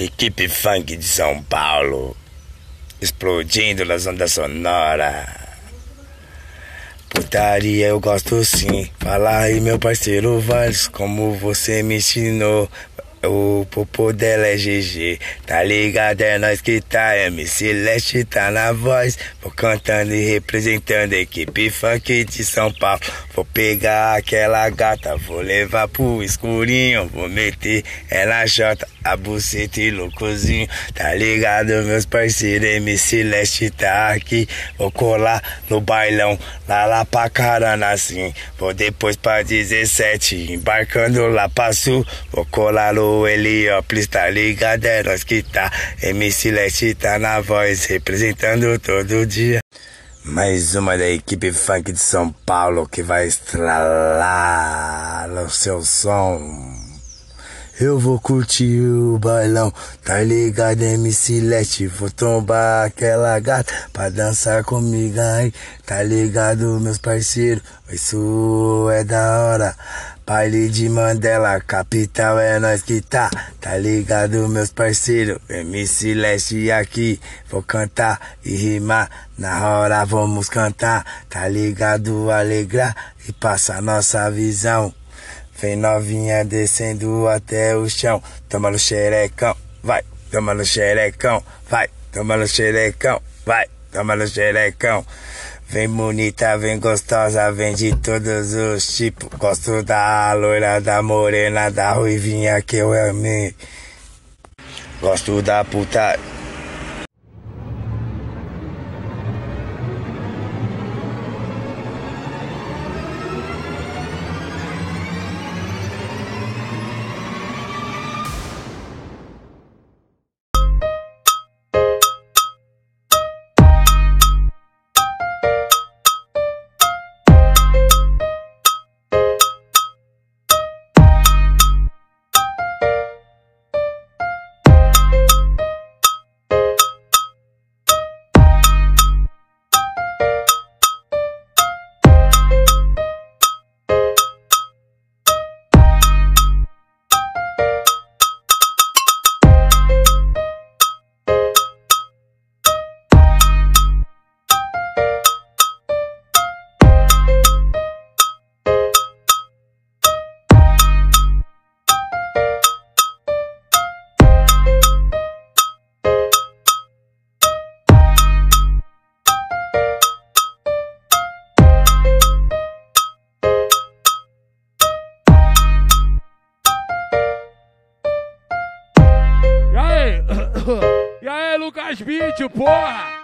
Equipe funk de São Paulo, explodindo nas ondas sonoras. Putaria eu gosto sim. Fala aí, meu parceiro Vales, como você me ensinou. O popô dela é GG, tá ligado? É nós que tá, MC Leste tá na voz. Vou cantando e representando a equipe funk de São Paulo. Vou pegar aquela gata, vou levar pro escurinho. Vou meter ela jota, a buceta e loucozinho. Tá ligado, meus parceiros? MC Leste tá aqui. Vou colar no bailão, lá lá pra caramba assim. Vou depois pra 17, embarcando lá pra sul. Vou colar no o Heliópolis, tá ligado? É nós que tá. MC Leste tá na voz, representando todo dia. Mais uma da equipe funk de São Paulo que vai estralar o seu som. Eu vou curtir o bailão, tá ligado, MC Leste? Vou tombar aquela gata pra dançar comigo aí, tá ligado, meus parceiros? Isso é da hora. Baile de Mandela, capital é nós que tá, tá ligado, meus parceiros? MC Leste aqui, vou cantar e rimar, na hora vamos cantar, tá ligado, alegrar e passar nossa visão. Vem novinha descendo até o chão, toma no xerecão, vai, toma no xerecão, vai, toma no xerecão, vai, toma no xerecão. Vem bonita, vem gostosa, vem de todos os tipos. Gosto da loira, da morena, da ruivinha que eu amei. Gosto da puta. E aí, Lucas Vídeo, porra!